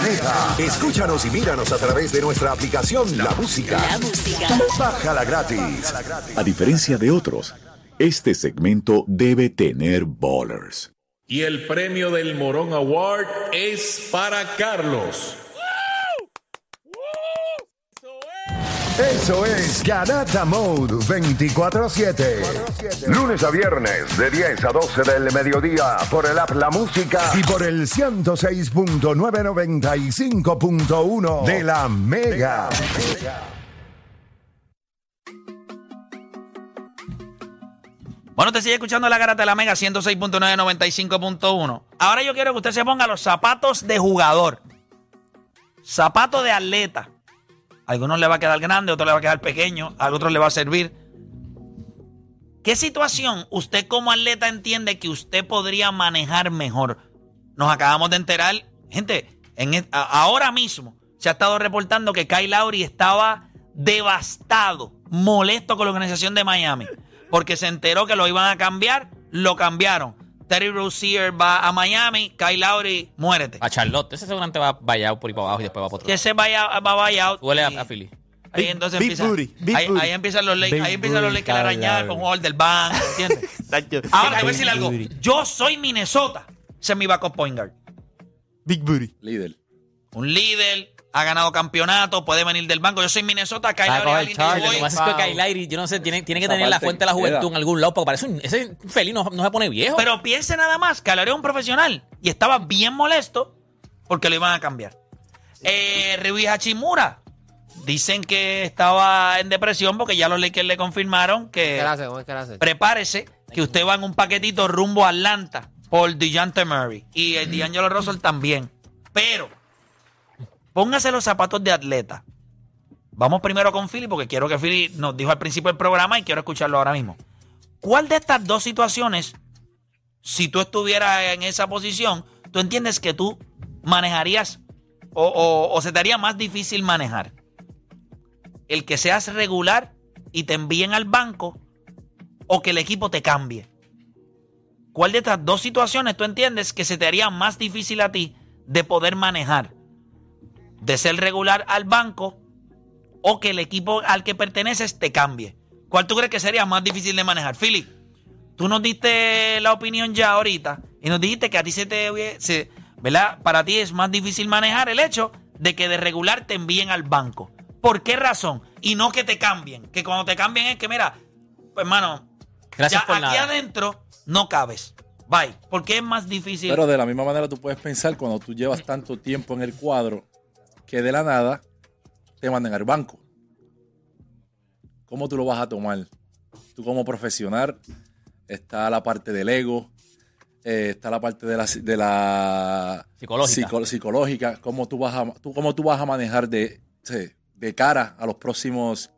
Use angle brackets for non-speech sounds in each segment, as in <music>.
planeta. Escúchanos y míranos a través de nuestra aplicación La Música. La música. Bájala gratis. A diferencia de otros, este segmento debe tener ballers. Y el premio del Morón Award es para Carlos. Eso es Garata Mode 24-7. Lunes a viernes de 10 a 12 del mediodía por el app La Música y por el 106.995.1 de la Mega. Bueno, te sigue escuchando la garata de la Mega 106.995.1. Ahora yo quiero que usted se ponga los zapatos de jugador. Zapato de atleta. Algunos le va a quedar grande, a otros le va a quedar pequeño, a otros le va a servir. ¿Qué situación usted como atleta entiende que usted podría manejar mejor? Nos acabamos de enterar, gente, en e- ahora mismo se ha estado reportando que Kyle Lowry estaba devastado, molesto con la organización de Miami, porque se enteró que lo iban a cambiar, lo cambiaron. Terry Rozier va a Miami, Kyle Lowry, muérete. A Charlotte. Ese seguramente va vallado por ahí para abajo y después va para otro Que lado. se vaya, va a buyout. Huele a, y- a Philly. Ahí Big- entonces big empieza, booty, big ahí, booty. ahí empiezan los Lakers, Big ahí empiezan los booty, Lakers a arañar Kyle con un Lowry. jugador del banco, ¿entiendes? <laughs> Ahora te voy a decir algo. Yo soy Minnesota. Ese es mi backup point guard. Big Booty. Líder. Un líder, ha ganado campeonato, puede venir del banco. Yo soy Minnesota, Kyle Lowry es coger alguien que charge, yo Lo que pasa es que Kyle Lowry, yo no sé, tiene, tiene que Esa tener la fuente de la juventud queda. en algún lado, porque parece un, ese feliz no, no se pone viejo. Pero piense nada más, Kyle Lowry es un profesional y estaba bien molesto porque lo iban a cambiar. Eh, Rui Hachimura. Dicen que estaba en depresión porque ya los Lakers le confirmaron que ¿Qué le hace? ¿Cómo es que le hace? prepárese que usted va en un paquetito rumbo a Atlanta por DeJounte Murray y el D'Angelo Russell también. Pero póngase los zapatos de atleta. Vamos primero con Philly porque quiero que Philly nos dijo al principio del programa y quiero escucharlo ahora mismo. ¿Cuál de estas dos situaciones, si tú estuvieras en esa posición, tú entiendes que tú manejarías o, o- o se te haría más difícil manejar? El que seas regular y te envíen al banco o que el equipo te cambie. ¿Cuál de estas dos situaciones tú entiendes que se te haría más difícil a ti de poder manejar? De ser regular al banco o que el equipo al que perteneces te cambie. ¿Cuál tú crees que sería más difícil de manejar? Philip, tú nos diste la opinión ya ahorita y nos dijiste que a ti se te... se- ¿Verdad? Para ti es más difícil manejar el hecho de que de regular te envíen al banco. ¿Por qué razón? Y no que te cambien. Que cuando te cambien es que, mira, pues hermano, Gracias ya por aquí nada. adentro no cabes. Bye. ¿Por qué es más difícil? Pero de la misma manera tú puedes pensar cuando tú llevas tanto tiempo en el cuadro que de la nada te mandan al banco. ¿Cómo tú lo vas a tomar? Tú como profesional, está la parte del ego, eh, está la parte de la, de la Psicológica. psico- psicológica, cómo tú vas a, tú, cómo tú vas a manejar de, de cara a los próximos,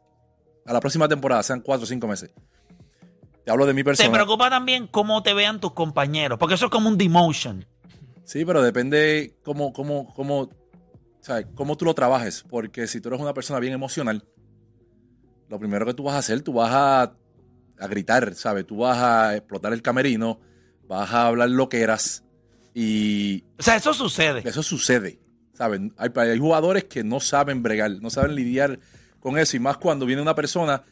a la próxima temporada, sean cuatro o cinco meses. Te hablo de mi ¿Te persona. preocupa también cómo te vean tus compañeros? Porque eso es como un demotion. Sí, pero depende cómo, cómo, cómo, ¿sabes? cómo tú lo trabajes. Porque si tú eres una persona bien emocional, lo primero que tú vas a hacer, tú vas a, a gritar, ¿sabes? Tú vas a explotar el camerino, vas a hablar lo que eras. Y O sea, eso sucede. eso sucede, ¿saben? Hay, hay jugadores que no saben bregar, no saben lidiar con eso. Y más cuando viene una persona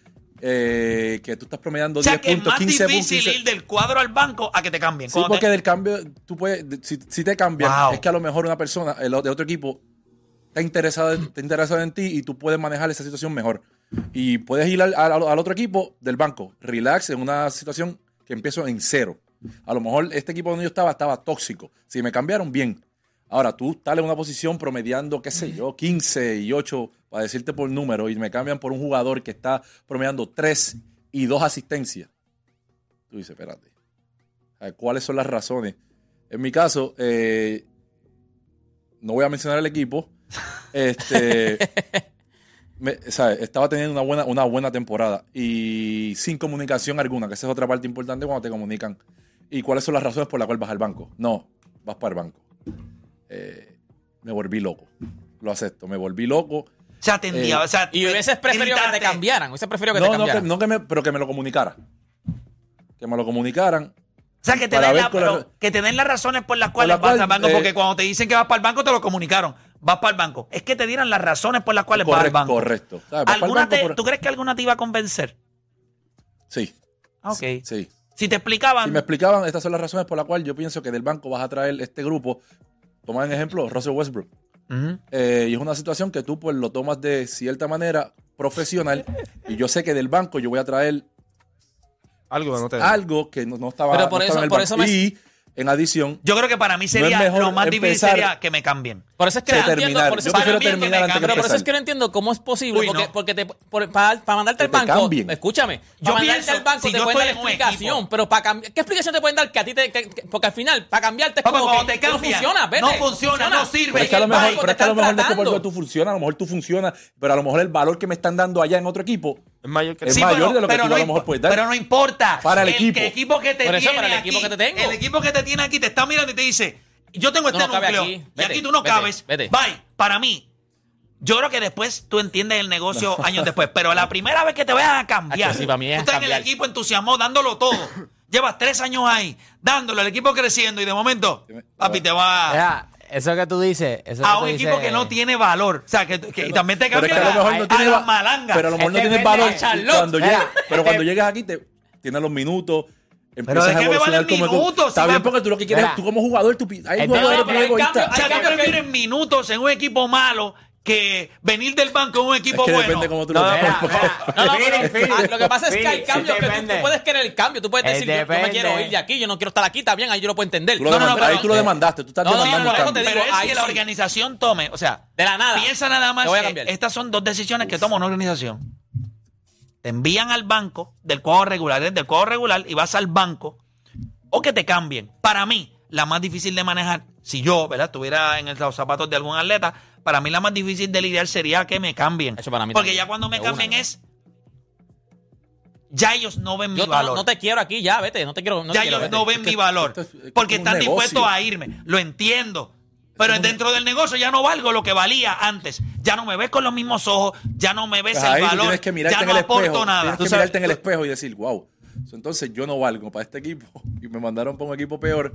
eh, que tú estás promediando O sea, 10 que es puntos, más 15 puntos. difícil 15 ir del cuadro al banco a que te cambien. Sí, porque te- del cambio, tú puedes, de- si, si te cambian, Wow. es que a lo mejor una persona el otro equipo está interesada, está interesada en ti y tú puedes manejar esa situación mejor. Y puedes ir al, al- otro equipo del banco, relax, en una situación que empiezo en cero. A lo mejor este equipo donde yo estaba estaba tóxico. Si me cambiaron, bien. Ahora tú estás en una posición promediando, qué sé yo, 15 y 8, para decirte por número, y me cambian por un jugador que está promediando 3 y 2 asistencias. Tú dices, espérate. ¿Cuáles son las razones? En mi caso, eh, no voy a mencionar el equipo. Este, <laughs> me- ¿sabes? Estaba teniendo una buena, una buena temporada y sin comunicación alguna, que esa es otra parte importante cuando te comunican. ¿Y cuáles son las razones por las cuales vas al banco? No, vas para el banco. Eh, me volví loco. Lo acepto, me volví loco. O sea, tendía, Eh, o sea, Y hubieses preferido que te cambiaran. Hubieses preferido que te No, no, que, cambiaran. no que me, pero que me lo comunicara. Que me lo comunicaran. O sea, que te, den la- pero que te den las razones por las cuales la vas cual, al banco, eh, porque cuando te dicen que vas para el banco te lo comunicaron. Vas para el banco. Es que te dieran las razones por las cuales vas al Correcto, banco. correcto. ¿Sabes? Vas pa'l ¿Alguna banco te- por- ¿Tú crees que alguna te iba a convencer? Sí. Ah, Ok. Sí. Si te explicaban, Si me explicaban, estas son las razones por las cuales yo pienso que del banco vas a traer este grupo. Toma en ejemplo Russell Westbrook. Eh, y es una situación que tú pues lo tomas de cierta manera profesional. y yo sé que del banco yo voy a traer Algo que no te algo que no, no estaba, Pero por no eso- por eso me- Y en adición, yo creo que para mí sería mejor lo más difícil sería que me cambien. Por eso es que no entiendo, terminar. por eso, Yo para mí que terminar me que cambien, pero por eso es que no entiendo cómo es posible. Uy, porque, no. porque te, por- para, para mandarte al banco, cambien. escúchame, Yo para mandarte al banco si te pueden dar explicación, equipo- pero para cambiar, ¿qué explicación te pueden dar? Que a ti te, que- que- porque al final, para cambiarte es como que te no cambian, funciona, vete, no funciona, no sirve. pero es que a lo mejor, pero te es que a lo mejor no es que tú funciona, a lo mejor tú funciona, pero a lo mejor el valor que me están dando allá en otro equipo Es mayor que Es Sí, mayor pero, de lo que tú no a lo mejor puedes dar. Pero no importa. Para el equipo. que equipo que te Por eso, tiene para el aquí, equipo que te tengo. El equipo que te tiene aquí te está mirando y te dice, yo tengo este No, no cabe núcleo aquí. y aquí tú no vete, cabes. vete. Bye. Para mí, yo creo que después tú entiendes el negocio años después, pero la primera vez que te vayan a cambiar, Hacho, sí, para mí es tú estás en el equipo entusiasmado, dándolo todo. Llevas tres años ahí, dándolo, el equipo creciendo y de momento, papi, te va eso que tú dices. Eso a que un tú equipo dices- que no tiene valor. O sea, que, que- y también te Pero es que a lo mejor no tiene malangas. Pero a lo mejor no Este tienes valor. Cuando, Mira, pero cuando llegas aquí, te, tienes los minutos. ¿de Empiezas qué me valen minutos? Está bien porque tú lo que quieres tú como jugador, tú, hay jugadores pero sea, Hay cambios que- prefieres minutos en un equipo malo que venir del banco en un Es equipo que bueno. depende cómo tú No, lo mira, tomes. mira. No, no, pero, ah, lo que pasa es que hay cambios sí que tú, puedes querer el cambio. Tú puedes Eh, decir, yo, yo me quiero ir de aquí, yo no quiero estar aquí, está bien, ahí yo lo puedo entender. Tú lo No, no, pero- ahí tú lo demandaste, tú estás No, no, no, demandando no, te digo, Pero es ahí que la organización tome, o sea, De la nada. piensa nada más Te voy a que estas son dos decisiones que toma una organización. Te envían al banco del cuadro regular, desde el cuadro regular y vas al banco o que te cambien. Para mí, la más difícil de manejar, si yo, ¿verdad? Estuviera en los zapatos de algún atleta, para mí la más difícil de lidiar sería que me cambien. Eso para mí Porque también. ya cuando me De cambien una. es ya ellos no ven Yo mi valor. no te quiero aquí, ya, vete, no te quiero. No ya te quiero, ellos vete. no ven mi valor. esto es- es porque están dispuestos negocio. a irme. Lo entiendo. Pero dentro del negocio ya no valgo lo que valía antes. Ya no me ves con los mismos ojos, ya no me ves Pues el valor, tienes que ya en no el aporto espejo. nada. Tienes Tú que sabes- mirarte en el espejo y decir, wow, entonces yo no valgo para este equipo y me mandaron para un equipo peor.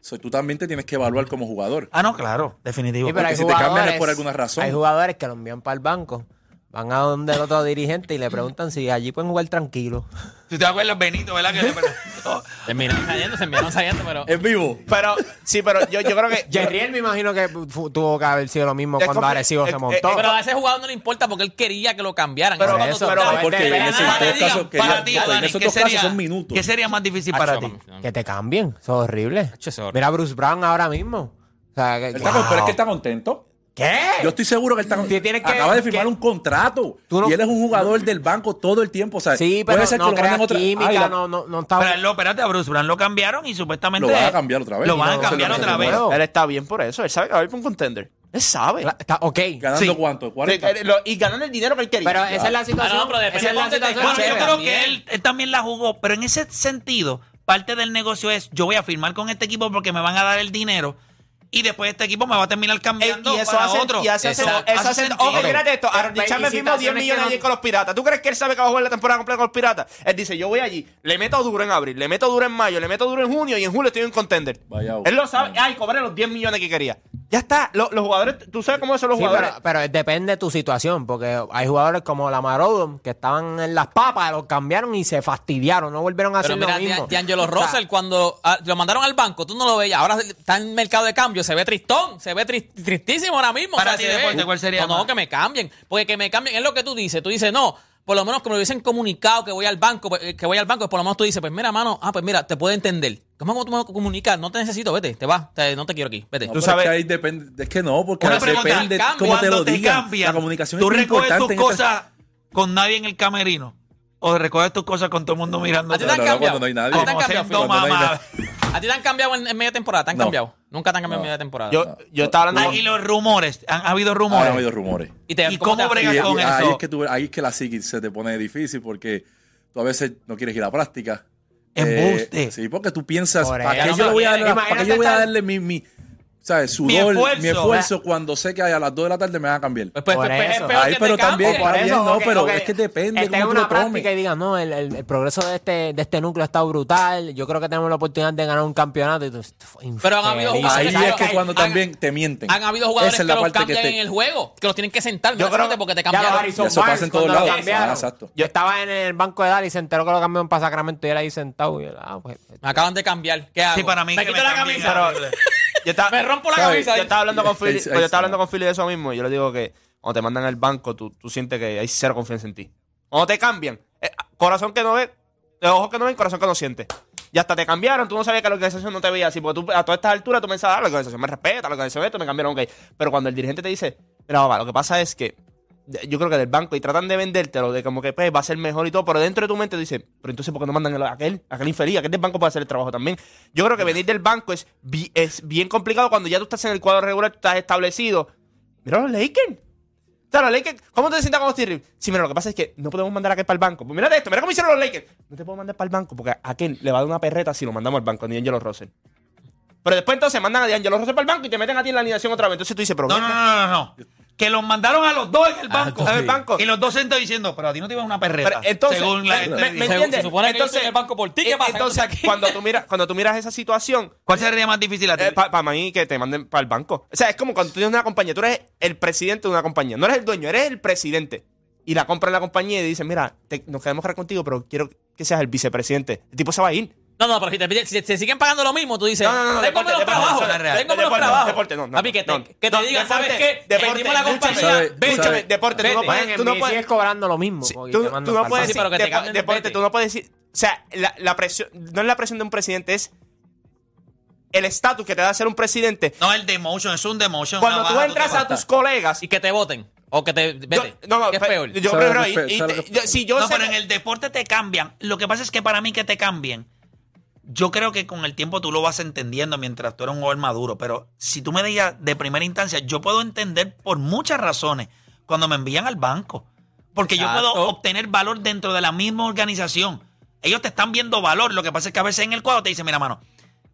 So, tú también te tienes que evaluar como jugador. Ah, no, claro, definitivo. Sí, pero Porque hay si te cambian es jugadores- por alguna razón. Hay jugadores que lo envían para el banco, van a donde el otro dirigente y le preguntan si allí pueden jugar tranquilo. Si te acuerdas, Benito, ¿verdad? Que le preguntó. Terminaron saliendo, terminaron saliendo, pero. En vivo. Pero, sí, pero yo, yo creo que. Jerriel me imagino que fu- tuvo que haber sido lo mismo Es cuando compli- Arecibo es- se montó. es- Pero a ese jugador no le importa porque él quería que lo cambiaran. Pero- eso, tú pero- estás- porque en ese Para ti, casos que para ya- ti, en Dani, esos ¿qué dos casos sería- son minutos. ¿Qué sería más difícil para ti? que te cambien, eso es horrible. Acho, eso es horrible. Mira a Bruce Brown ahora mismo. O sea, que- Él está con- Pero es que está contento. ¿Qué? Yo estoy seguro que él está que- acaba de firmar que- un contrato. Tú no- y él es un jugador del banco todo el tiempo. O sea, Sí, pero puede ser no que lo crea manden otra química, Ay, la- no, no, no está... Pero él lo, espérate, a Bruce Brown lo cambiaron y supuestamente. Lo van a cambiar otra vez. Lo van a cambiar otra vez. Él está bien por eso. Él sabe que va a ir por un contender. Él sabe. Está- ok. ¿Ganando Sí. cuánto? ¿40? Sí, eh, y ganando el dinero que él quería. Pero esa es la situación. Ah, no, pero esa es la situación Bueno, yo creo También. que él, él también la jugó, pero en ese sentido, parte del negocio es: yo voy a firmar con este equipo porque me van a dar el dinero y después este equipo me va a terminar Eh, cambiando y eso para hace, otro. y hace, Exacto. eso Hace ok, mírate esto, Aaron Richard me hay firmó 10 situaciones millones no- ayer con los piratas. ¿Tú crees que él sabe que va a jugar la temporada completa con los piratas? Él dice, yo voy allí, le meto duro en abril, le meto duro en mayo, le meto duro en junio y en julio estoy en contender. Vaya, él lo sabe, ay, cobré los 10 millones que quería. Ya está, Lo- los jugadores, tú sabes cómo son los Sí, jugadores. pero, pero depende de tu situación, porque hay jugadores como la Marodon que estaban en las papas, los cambiaron y se fastidiaron, no volvieron a Pero hacer mira, lo mismo. Di- D'Angelo O sea, Russell, cuando ah, lo mandaron al banco, tú no lo veías. Ahora está en mercado de cambio, se ve tristón, se ve tris- tristísimo ahora mismo. Para o sea, ti, se ve- Deporte, ¿cuál sería No, no, que me cambien. Porque que me cambien es lo que tú dices. Tú dices, no, por lo menos que me lo hubiesen comunicado que voy al banco, pues, eh, que voy al banco, por lo menos tú dices, pues mira, mano, ah, pues mira, te puedo entender. ¿Cómo tú me comunicas? No te necesito, vete, te vas, te- no te quiero aquí, vete. No, Tú sabes- Es que ahí depende. Es que no, porque Una pregunta, depende cambia. cómo te lo te digan. La comunicación ¿tú es recoges tus en esta- cosas con nadie en el camerino? ¿O recoges tus cosas con todo el mundo mirando? ¿A ti te han cambiado? cuando no hay nadie. ¿A ti te han cambiado. <laughs> ¿A ti te han cambiado en, en media temporada? ¿Te han No. cambiado? Nunca te han cambiado No. en media temporada. yo, yo estaba hablando Ah, y los rumores, han ha habido rumores. Ha habido rumores. ¿Y, te- ¿Y cómo bregas con y ahí eso? es que ahí es que la psiquis se te pone difícil porque tú a veces no quieres ir a práctica. Embuste. Eh, sí, porque tú piensas, Por ¿para qué yo voy a darle, Imagínate ¿para qué yo voy a darle mi, mi- ¿sabes? Sudor, Mi mi esfuerzo. cuando sé que a las 2 de la tarde me van a cambiar. Pues, pues, Por pues, es eso. peor Ahí, que pero te también, bien, no, pero es que depende lo una práctica y digan, no, el, el- el progreso de este, de este núcleo ha estado brutal. Yo creo que tenemos la oportunidad de ganar un campeonato. Y tú, Pero han habido jugadores Ahí que- es que cuando han- también te mienten. Han habido jugadores que los cambian te- en el juego, que los tienen que sentar. Yo creo- porque te cambiaron. Eso pasa en todos lados. Ah, exacto. Yo estaba en el banco de Dallas y se enteró que lo cambiaron para Sacramento y él ahí sentado. Ah, Me acaban de cambiar. ¿Qué hago? Sí, para mí me quito la camisa. Yo estaba, Me rompo la ¿Sabes? camisa. yo estaba hablando con Philly, pues yo estaba hablando con Philly de eso mismo. y Yo le digo que cuando te mandan al banco, tú, tú sientes que hay cero confianza en ti. Cuando te cambian, eh, corazón que no ve, ojos que no ven, corazón que no siente. Y hasta te cambiaron, tú no sabías que la organización no te veía así, porque tú a todas estas alturas tú pensabas, ah, la organización me respeta, la organización esto, me cambiaron, ok. Pero cuando el dirigente te dice, mira, papá, lo que pasa es que yo creo que del banco y tratan de vendértelo de como que pues, va a ser mejor y todo, pero dentro de tu mente dices, pero entonces ¿por qué no mandan a aquel, a aquel infeliz? Aquel del banco puede hacer el trabajo también. Yo creo que venir del banco es, es bien complicado cuando ya tú estás en el cuadro regular, tú estás establecido. Mira los Lakers. O sea, los Lakers, ¿cómo te sientas con Steve Reeves? Sí, mira, lo que pasa es que no podemos mandar a aquel para el banco. Pues mira esto, mira cómo hicieron los Lakers. No te puedo mandar para el banco porque a aquel le va a dar una perreta si lo mandamos al banco, ni Angelo Russell. Pero después entonces mandan a D'Angelo Russell para el banco y te meten a ti en la alineación otra vez. Entonces tú dices, pero No, no, no, no, no. Que los mandaron a los dos en el banco. en el banco. Y los dos sentados diciendo, pero a ti no te iba una perreta. Pero entonces, según la me- entiendes? se supone que yo estoy en el banco por ti, ¿qué eh, pasa? Entonces, Entonces, aquí- cuando tú miras, cuando tú miras esa situación, ¿Cuál sería más difícil a ti? para mí que te manden para el banco. O sea, es como cuando tú tienes una compañía, tú eres el presidente de una compañía. No eres el dueño, eres el presidente. Y la compra en la compañía y dicen, mira, te- nos queremos quedar contigo, pero quiero que seas el vicepresidente. El tipo se va a ir. No, no, pero si te, si te siguen pagando lo mismo, tú dices, No, no, no, deporte, menos deporte, trabajo, eso no es real. tengo menos Deporte, trabajo. deporte, no, no, Papi, que te, no. que te No, digan, deporte, ¿sabes qué? deporte, la escúchame, compañía. Escúchame, deporte, tú no puedes, tú no puedes, sigues cobrando lo mismo. Tú, te tú mandan no puedes pero decir, deporte, tú no puedes decir, o sea, la, la presión, no es la presión de un presidente, es el estatus que te da ser un presidente. No, el demotion, es un demotion. Cuando tú entras a tus colegas, Y que te voten. O que te, vete. yo, no, no, ¿Qué es pe- peor? yo ¿Sabes prefiero lo que ir. fe- y sabes te- lo que- yo- si yo No, sé pero en el deporte te cambian. Lo que pasa es que para mí que te cambien, yo creo que con el tiempo tú lo vas entendiendo mientras tú eres un jugador maduro. Pero si tú me digas de primera instancia, yo puedo entender por muchas razones cuando me envían al banco. Porque yo puedo obtener valor dentro de la misma organización. Ellos te están viendo valor. Lo que pasa es que a veces en el cuadro te dicen, mira, mano,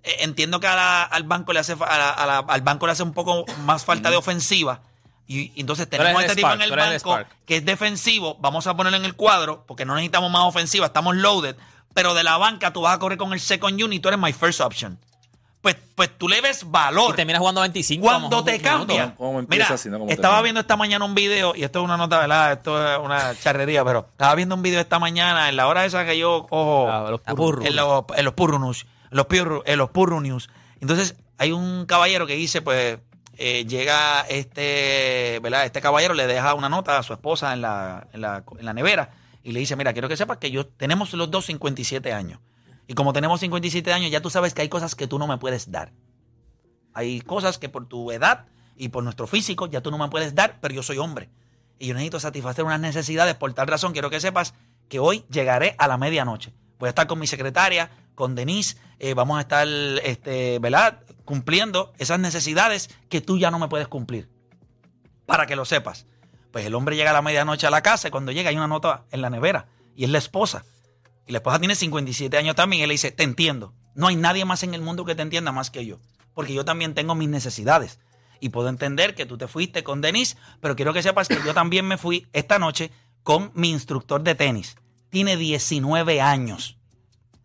eh, entiendo que a la- al banco le hace fa- a la- a la- al banco le hace un poco más falta de ofensiva. Y, y entonces tenemos el este tipo en el banco que es defensivo, vamos a ponerlo en el cuadro, porque no necesitamos más ofensiva, estamos loaded, pero de la banca tú vas a correr con el second unit, tú eres my first option. Pues, pues tú le ves Y valor. terminas jugando 25. a lo Cuando te cambia. ¿Cómo empieza Mira, así, no? ¿Cómo estaba viendo esta mañana un video, y esto es una nota, ¿verdad? Esto es una charrería, pero estaba viendo un video esta mañana, en la hora esa que yo cojo Ah, los burro. en los, en los Purru News, en los, Purru- en los Purru News. Entonces, hay un caballero que dice, pues, eh, llega este, ¿verdad? Este caballero le deja una nota a su esposa en la, en la, en la nevera y le dice, mira, quiero que sepas que yo tenemos los dos 57 años. Y como tenemos 57 años, ya tú sabes que hay cosas que tú no me puedes dar. Hay cosas que por tu edad y por nuestro físico ya tú no me puedes dar, pero yo soy hombre. Y yo necesito satisfacer unas necesidades. Por tal razón, quiero que sepas que hoy llegaré a la medianoche. Voy a estar con mi secretaria, con Denise. eh, vamos a estar, este, ¿verdad? Cumpliendo esas necesidades que tú ya no me puedes cumplir. Para que lo sepas. Pues el hombre llega a la medianoche a la casa y cuando llega hay una nota en la nevera. Y es la esposa. Y la esposa tiene 57 años también. Y él le dice, te entiendo. No hay nadie más en el mundo que te entienda más que yo. Porque yo también tengo mis necesidades. Y puedo entender que tú te fuiste con Denise, pero quiero que sepas que yo también me fui esta noche con mi instructor de tenis. Tiene 19 años.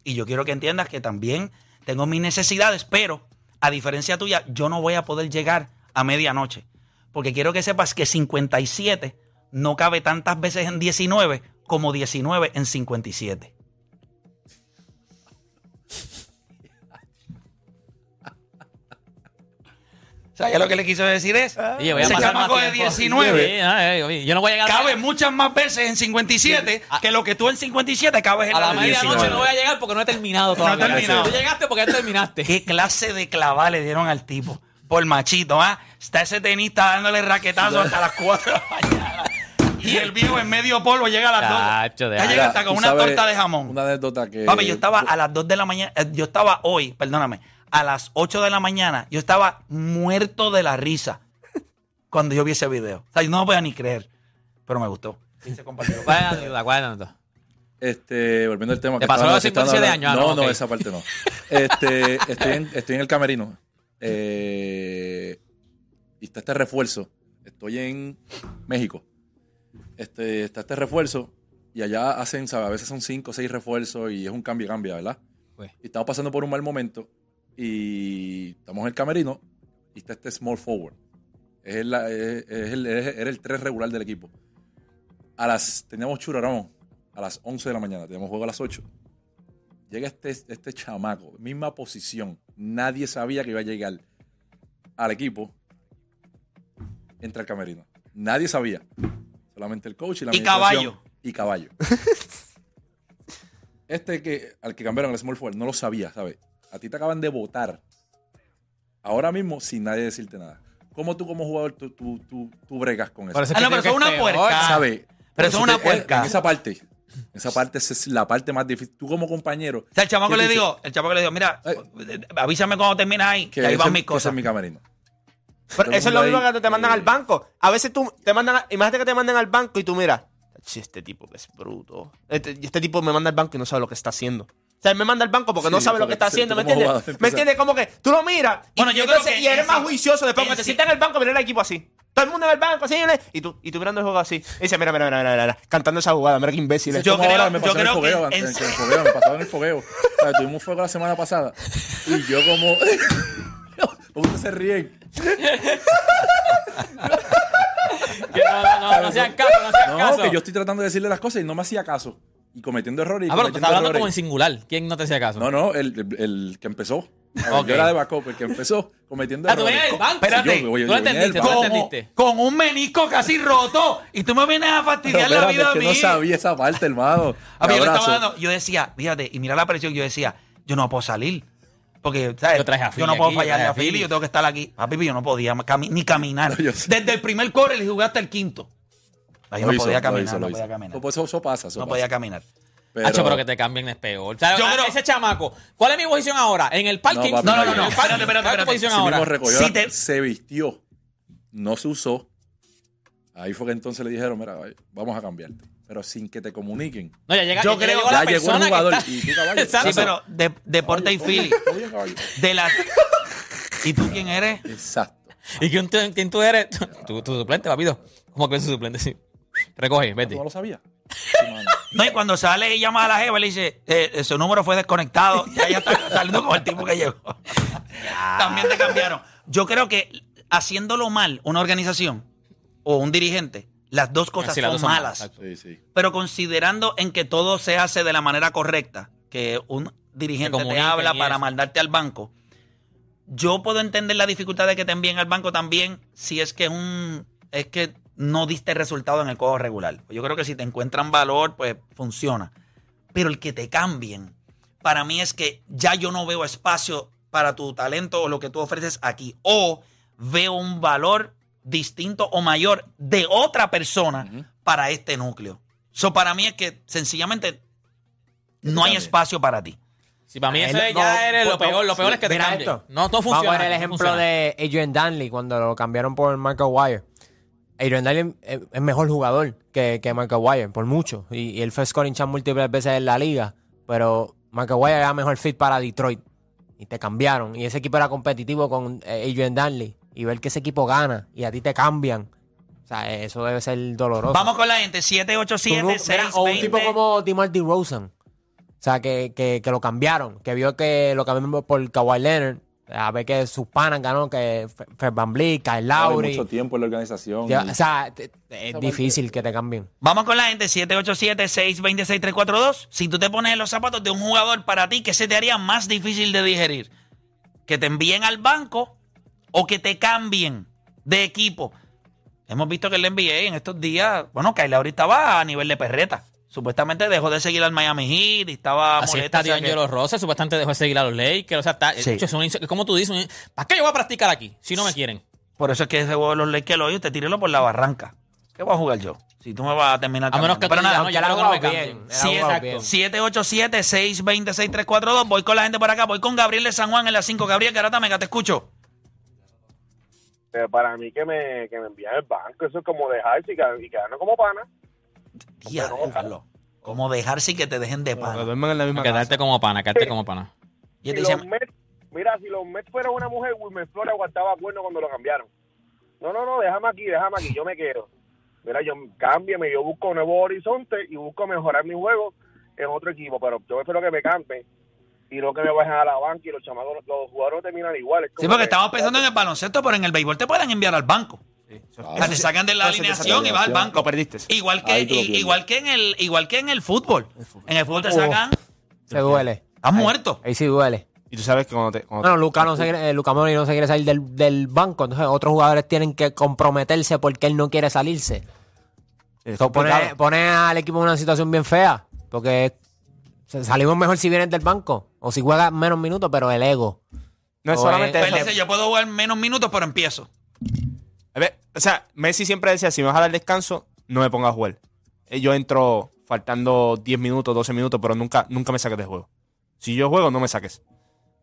Y yo quiero que entiendas que también tengo mis necesidades, pero a diferencia tuya, yo no voy a poder llegar a medianoche. Porque quiero que sepas que 57 no cabe tantas veces en 19 como 19 en 57. <laughs> ¿Sabes lo que le quiso decir es? Oye, voy a Ese pasar más chamaco de tiempo. 19 Sí, ay, oye, yo no voy a llegar cabe muchas más veces en 57 que lo que tú en 57 cabes en a la de medianoche 19. no voy a llegar porque no he terminado No he todavía. terminado. Tú llegaste porque ya terminaste. ¿Qué clase de clavada le dieron al tipo? Por machito, ¿ah? Está ese tenista dándole raquetazo hasta las 4 de la mañana. Y el viejo en medio polvo llega a las 2. Chacho, Ya deja- llega hasta con Tú una sabes torta de jamón. Una anécdota que. Papi, yo estaba a las 2 de la mañana, eh, yo estaba hoy, perdóname, a las 8 de la mañana, yo estaba muerto de la risa cuando yo vi ese video. O sea, yo no lo podía ni creer, pero me gustó. Quise compartirlo. ¿Cuál es la <laughs> anécdota? ¿Cuál anécdota? Este, volviendo al tema. ¿Te que pasó estaban- lo de que estaban 57 hablando- años? Ah, No, no, esa parte no. Este, estoy, en, estoy en el camerino. Eh, y está este refuerzo. Estoy en México. Este, está este refuerzo y allá hacen, ¿sabes? A veces son cinco o seis refuerzos y es un cambio y cambia, ¿verdad? Pues. Y estamos pasando por un mal momento y estamos en el camerino y está este small forward. Es el, es- es el, era el 3 regular del equipo. A las, teníamos churarón a las 11 de la mañana, teníamos juego a las 8. Llega este, este chamaco, misma posición. Nadie sabía que iba a llegar al equipo. Entra al camerino. Nadie sabía. Solamente el coach y la Y caballo. Y caballo. <laughs> este que al que cambiaron el small forward no lo sabía, ¿sabes? A ti te acaban de votar. Ahora mismo sin nadie decirte nada. ¿Cómo tú como jugador tú, tú, tú, tú bregas con eso? Ah, que no, pero eso es una puerca. ¿Sabe? Pero eso es una te- puerca. En esa parte. Esa parte esa es la parte más difícil. Tú como compañero. O sea, el chamaco ¿qué le digo, el chamaco le digo, mira, Ay. avísame cuando termines ahí, Que que ahí van mis cosas. es mi camerino. Pero eso es lo mismo ahí, que te mandan eh, al banco. A veces tú te mandan, a- imagínate que te mandan al banco y tú miras, "Ch, este tipo que es bruto. Este, este tipo me manda al banco y no sabe lo que está haciendo. O sea, él me manda al banco porque Sí, no sabe lo que está haciendo, ¿me entiendes? ¿Me entiendes? Como que tú lo miras y, Bueno, yo y creo entonces- que y eres en más juicioso después en cuando te sientas en el banco, mirar el equipo así. Todo el mundo en el banco, así, y tú, y tú mirando el juego así. Y dice, mira, mira, mira, mira, mira, cantando esa jugada, mira qué imbécil. Yo creo- ahora me yo pasó en el creo que fogueo, en- antes- en el <laughs> fogueo, me pasaba en el fogueo. O sea, tuvimos fuego la semana pasada. Y yo como... <laughs> ¿Cómo ustedes se ríen? Que no, no, no, no sean caso, no sean No, caso. que yo estoy tratando de decirle las cosas y no me hacía caso. Y cometiendo errores. Y Ah, pero tú cometiendo estás hablando errores. como en singular. ¿Quién no te hacía caso? No, no, el, el- el que empezó. Yo era de backup, el que empezó cometiendo Ah, tú errores. venías del banco. Espérate, Yo, yo- tú entendiste, tú entendiste. Con un menisco casi roto y tú me vienes a Pero fastidiar la espérate, vida a no sabía esa parte, hermano. A mí yo, le Abrazo. estaba dando- yo decía, fíjate, y mira la presión, yo decía, yo no puedo salir. Porque, ¿sabes? Yo traje a yo Philly no puedo aquí, fallarle traje a Philly, yo tengo que estar aquí. Papi, yo no podía cami- ni caminar. No. Desde el primer core le jugué hasta el quinto. Ahí no hizo, podía caminar, hizo, no podía caminar. Pues eso, eso pasa, eso No pasa. podía caminar. Pero, Hacho, pero que te cambien es peor. O sea, Yo a- creo- ese chamaco, ¿cuál es mi posición ahora? En el parking. No, papi, No, no, no, no. Espérate, espérate, ¿Cuál es tu espérate. posición ahora? recogió, Si te- se vistió, no se usó. Ahí fue que entonces le dijeron, mira, vamos a cambiarte. Pero sin que te comuniquen. No, ya llega, Yo ya creo- llegó la ya llegó el jugador está- y tú, caballo. <laughs> Exacto. Sí, pero de, Deporte y Philly. De las. ¿Y tú quién eres? Exacto. ¿Y quién, tú- quién tú eres? <laughs> Tu, tu suplente, papito. ¿Cómo que es su suplente? Sí. Recoge, vete. ¿Tú no lo sabías? <laughs> Sí. No, y cuando sale y llama a la jeva, le dice, eh, su número fue desconectado. Y ella está saliendo con el tipo que llegó. También te cambiaron. Yo creo que haciéndolo mal, una organización o un dirigente, las dos cosas Sí, las son dos son malas. malas, Sí, sí. pero considerando en que todo se hace de la manera correcta, que un dirigente Que te habla para eso. mandarte al banco, yo puedo entender la dificultad de que te envíen al banco también si es que es un es que no diste resultado en el juego regular. Yo creo que si te encuentran valor, pues funciona. Pero el que te cambien, para mí es que ya yo no veo espacio para tu talento o lo que tú ofreces aquí. O veo un valor distinto o mayor de otra persona para este núcleo. So, para mí es que sencillamente no hay espacio para ti. Si para mí eso Él- es- ya no, eres lo peor. Lo peor es que te Mira cambien. esto. No, no Vamos funciona. a ver el ejemplo funciona. de Adrian Danley cuando lo cambiaron por Michael Wire. Adrian Danley es, mejor jugador que, que Michael Wire, por mucho. Y, y él fue scoring champ múltiples veces en la liga. Pero Michael Wire era mejor fit para Detroit. Y te cambiaron. Y ese equipo era competitivo con eh, Adrian Danley. Y ver que ese equipo gana y a ti te cambian. O sea, eso debe ser doloroso. Vamos con la gente, Tú 787 no- o un tipo 620 como DeMar DeRozan. O sea, que, que, que lo cambiaron. Que vio que lo cambiaron por Kawhi Leonard. A ver que sus panas ganó, que Fred Van Vliet, Kyle Hay Lowry. mucho tiempo en la organización. Ya, y- o sea, es difícil que te cambien. Vamos con la gente, 787-626-342. Si tú te pones en los zapatos de un jugador para ti, ¿qué se te haría más difícil de digerir? ¿Que te envíen al banco o que te cambien de equipo? Hemos visto que el NBA en estos días, bueno, Kyle Lowry estaba a nivel de perreta. Supuestamente dejó de seguir al Miami Heat y estaba Así molesto. está o sea que- D'Angelo Rosa, supuestamente dejó de seguir a los Lakers. O sea, está, Sí. hecho, es un como tú dices, un- ¿para qué yo voy a practicar aquí si no me quieren? Por eso es que ese juego de los Lakers hoy te tírelo por la barranca. ¿Qué voy a jugar yo? Si tú me vas a terminar A menos que. Pero tú digas, nada, no, yo la creo que ha no bien, la Sí, ha jugado exacto. bien. 787-626-342. Voy con la gente por acá. Voy con Gabriel de San Juan en la 5. Gabriel Garata Mega, te escucho. Eh, para mí que me, que me envían el banco, eso es como dejarse y quedarnos como pana. Diablo. Como dejarse y que te dejen de Que pan. duerman en la misma Quedarte casa. como pana, quedarte como pana. Y Si te los dice, Mets- mira, si los Mets fueran una mujer, Wilmer Flores aguantaba bueno cuando lo cambiaron. No, no, no, déjame aquí, déjame aquí, yo me quedo. Mira, yo cámbiame, yo busco nuevos horizontes y busco mejorar mi juego en otro equipo, pero yo espero que me cambien y no que me bajen a la banca y los chamacos, los jugadores terminan iguales. Sí, porque estamos pensando en el baloncesto, pero en el béisbol te pueden enviar al banco. Sea, te sacan de la alineación y vas al banco. Lo perdiste. Igual que, Ahí tú lo i- pierdes. igual que en el, igual que en el fútbol. En el fútbol te Oh. sacan, Se duele. estás muerto. Ahí sí duele. Y tú sabes que cuando te. cuando te- Bueno, Luca no se quiere, eh, Luka Modric no se quiere salir del, del banco, entonces otros jugadores tienen que comprometerse porque él no quiere salirse. Eso pone, complicado. pone al equipo en una situación bien fea, porque se- salimos mejor si vienes del banco o si juegas menos minutos, pero el ego. No es solamente es- Él eso. dice, yo puedo jugar menos minutos, pero empiezo. A ver, O sea, Messi siempre decía: si me vas a dar descanso, no me pongas a jugar. Eh, Yo entro faltando 10 minutos, 12 minutos, pero nunca, nunca me saques de juego. Si yo juego, no me saques.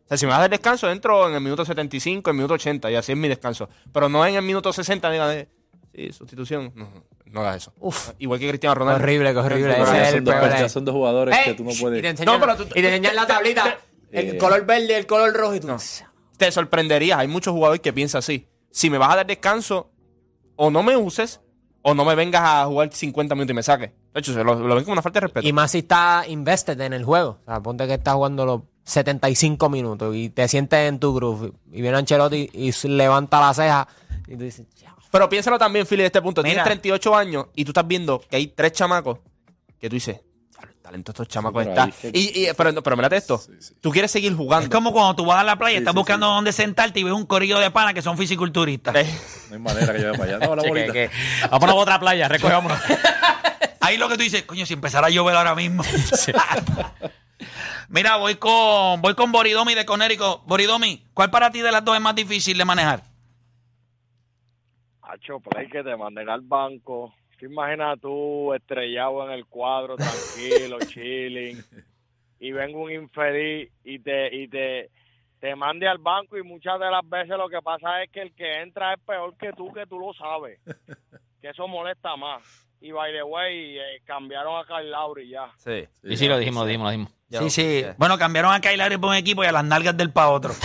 O sea, si me vas a dar descanso, entro en el minuto 75, en el minuto 80, y así es mi descanso. Pero no en el minuto 60, diga, de, sí, sustitución. No, no, no hagas eso. Uf. Igual que Cristiano Ronaldo. Horrible, que horrible. Ese ya es son el peor. ya son dos jugadores Ey, que tú no puedes. Y te enseñan, No, pero tú- y te enseñan la tablita, <laughs> el Eh. color verde y el color rojo y tú... te sorprenderías. Hay muchos jugadores que piensan así. Si me vas a dar descanso, o no me uses, o no me vengas a jugar 50 minutos y me saques. De hecho, se lo, lo ven como una falta de respeto. Y más si estás invested en el juego. O sea, ponte que estás jugando los 75 minutos y te sientes en tu groove. Y viene Ancelotti y, levanta la ceja y tú dices, "Ya". Pero piénsalo también, Philly, de este punto. Mira. Tienes 38 años y tú estás viendo que hay tres chamacos que tú dices, "Diablo, el talento estos chamacos pero está. que- Y, y- pero, pero mírate esto. Tú quieres seguir jugando. Es como cuando tú vas a la playa, Sí, estás sí, buscando sí. dónde sentarte y ves un corillo de pana que son fisiculturistas. No hay manera que yo vaya para allá. No, la <laughs> bolita. que- que- Vámonos a otra playa, recogemos. <laughs> Ahí lo que tú dices, coño, si empezara a llover ahora mismo. <laughs> Mira, voy con voy con Boridomi de Conérico. Boridomi, ¿cuál para ti de las dos es más difícil de manejar? Hacho, play que te manden al banco. ¿Te imaginas tú estrellado en el cuadro, tranquilo, <laughs> chilling, y venga un infeliz y te y te te mande al banco y muchas de las veces lo que pasa es que el que entra es peor que tú, que tú lo sabes. <laughs> Que eso molesta más. Y by the way, eh, cambiaron a Kyle Lowry ya. Sí. Y sí, lo dijimos, lo dijimos, lo dijimos. Ya sí, lo- sí. ya. Bueno, cambiaron a Kyle por un equipo y a las nalgas del pa' otro. <laughs>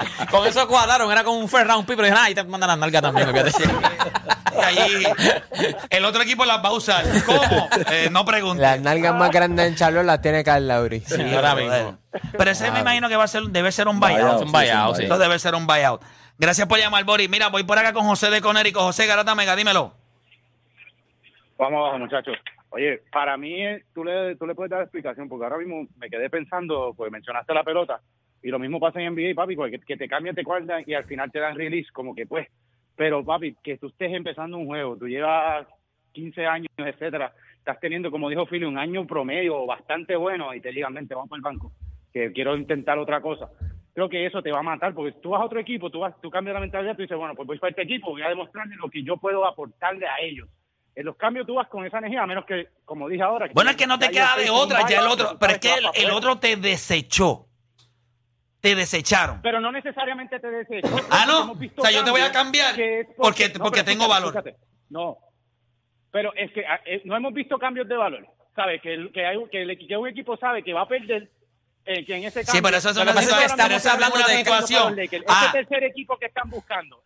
<laughs> Con eso cuadraron, era como un first round pick, pero dijeron, ah, ahí te mandan las nalgas también. olvídate". Y ahí el otro equipo las va a usar. ¿Cómo? Eh, no pregunte. Las nalgas más grandes en Charlotte las tiene Lowry. Sí, ahora mismo. Pero ese me imagino que va a ser, debe ser un Buyout, buyout. un buyout, sí. Eso debe ser un buyout. Gracias por llamar, Boris. Mira, voy por acá con José de Conérico. José Garata Mega, dímelo. Vamos abajo, muchachos. Oye, para mí, eh, tú le, tú le puedes dar explicación, porque ahora mismo me quedé pensando, pues mencionaste la pelota, y lo mismo pasa en NBA, papi, porque que, que te cambian, te guardan y al final te dan release, como que pues. Pero, papi, que tú estés empezando un juego, tú llevas 15 años, etcétera, estás teniendo, como dijo Philly, un año promedio bastante bueno y te digan, vente, vamos para el banco, que quiero intentar otra cosa. Creo que eso te va a matar, porque tú vas a otro equipo, tú, vas, tú cambias la mentalidad, tú dices, bueno, pues voy para este equipo, voy a demostrarle lo que yo puedo aportarle a ellos. En los cambios tú vas con esa energía, a menos que, como dije ahora... Bueno, es que no te queda de otra, ya el otro. Pero es que el, el otro te desechó. Te desecharon. Pero no necesariamente te desecho. <laughs> Ah, no. O sea, yo te voy a cambiar porque- no, porque tengo escúchate, valor. escúchate. No. Pero es que ah, eh, no hemos visto cambios de valor. ¿Sabes? Que, que, hay, que, el- que un equipo sabe que va a perder. eh, que en ese Sí, cambio, pero eso es una estamos hablando de los Lakers, Ah. Ese tercer equipo que están buscando.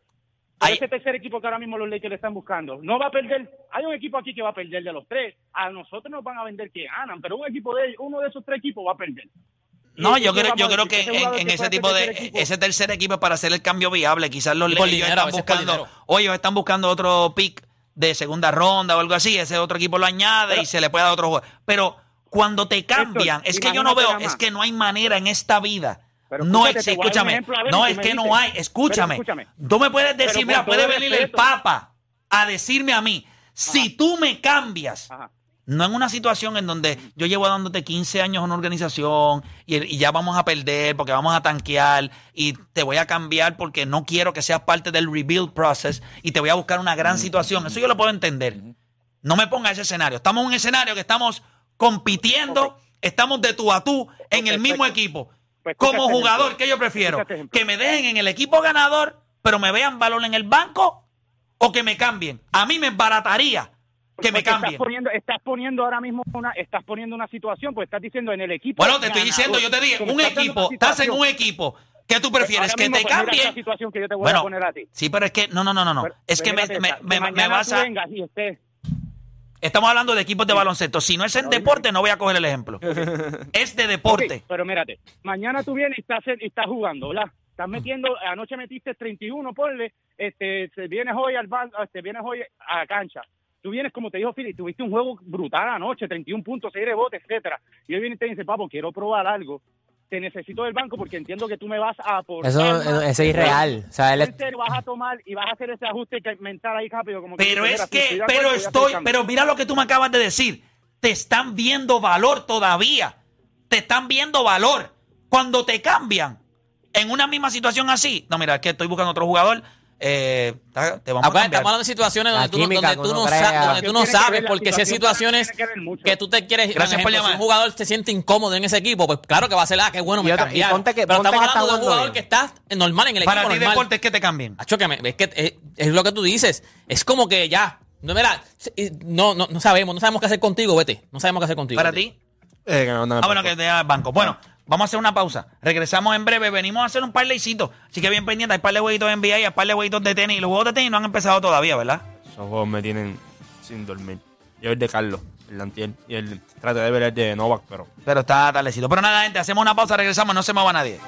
Hay- Ese tercer equipo que ahora mismo los Lakers están buscando. No va a perder. Hay un equipo aquí que va a perder de los tres. A nosotros nos van a vender que ganan. Pero un equipo de uno de esos tres equipos va a perder. No, yo creo, yo creo que en, ese tipo de ese tercer equipo es para hacer el cambio viable. Quizás los Lakers están buscando, dinero. o ellos están buscando otro pick de segunda ronda o algo así. Ese otro equipo lo añade y se le puede dar otro juego. Pero cuando te cambian, es que yo no veo, es que no hay manera en esta vida. Pero no escúchame, ver, no es que no hay, escúchame. Pero escúchame. Tú me puedes decir, mira, puede venir el. Papa a decirme a mí, si tú me cambias, Ajá. No en una situación en donde yo llevo dándote 15 años a una organización y, y ya vamos a perder porque vamos a tanquear y te voy a cambiar porque no quiero que seas parte del rebuild process y te voy a buscar una gran situación. Eso yo lo puedo entender. No me ponga ese escenario. Estamos en un escenario que estamos compitiendo, estamos de tú a tú en el mismo equipo. Pues Como escúchate jugador. ¿qué yo prefiero? Escúchate ejemplo. Que me dejen en el equipo ganador, pero me vean valor en el banco o que me cambien. A mí me embarataría que me cambien. Estás poniendo, estás poniendo ahora mismo una, estás poniendo una situación, pues estás diciendo en el equipo. Bueno, te estoy diciendo, yo te dije, un equipo, estás en un equipo ¿Qué tú prefieres? ¿Que te pues, cambien? esta situación que yo te voy Bueno, a poner a ti. Sí, pero es que, no, no, no, no, no. Pero- Es que me, me, me- vas a... vengas y estés- Estamos hablando de equipos de baloncesto. Si no es en deporte, no voy a coger el ejemplo. Es de deporte. Pero mírate, mañana tú vienes y estás, y estás jugando, ¿verdad? Estás metiendo, anoche metiste 31, ponle, este, te vienes hoy al este, vienes hoy a la cancha. Tú vienes, como te dijo Philly, tuviste un juego brutal anoche, 31 puntos, 6 rebotes, etcétera. Y hoy viene y te dice, papo, quiero probar algo. Te necesito del banco porque entiendo que tú me vas a aportar. Eso, es irreal. O sea, él es- vas a tomar y vas a hacer ese ajuste que- mental ahí rápido. Como Pero es que, pero estoy, pero mira lo que tú me acabas de decir. Te están viendo valor todavía. Te están viendo valor. Cuando te cambian en una misma situación así. No, mira, es que estoy buscando otro jugador. Eh, te vamos a Acuérdate, estamos hablando de situaciones La donde tú, no- donde tú no, sa- donde tú no sabes, porque si hay situaciones que tú te quieres. Gracias por por ejemplo, si llamar. un jugador se siente incómodo en ese equipo, pues claro que va a ser, ah, qué bueno, me cambiaron. ponte que- Pero ponte estamos hablando de un jugador bien. que está normal en el Para equipo ti, normal. deporte, es que te cambien. Acho, que me- es que es, es lo que tú dices. Es como que ya. No, mira, si- no, no, no sabemos, no sabemos qué hacer contigo, vete. No sabemos qué hacer contigo. Para ti. Eh, mandan al Ah, bueno, que te da el banco. Bueno, vamos a hacer una pausa. Regresamos en breve. Venimos a hacer un par de hicitos. Así que bien pendiente. Hay par de jueguitos de NBA y hay par de jueguitos de tenis. Los juegos de tenis no han empezado todavía, ¿verdad? Esos juegos me tienen sin dormir. Yo el de Carlos, el de Antier, y el traté de ver el de Novak, pero Pero está tardecito. Pero nada, gente, hacemos una pausa. Regresamos. No se mueva nadie.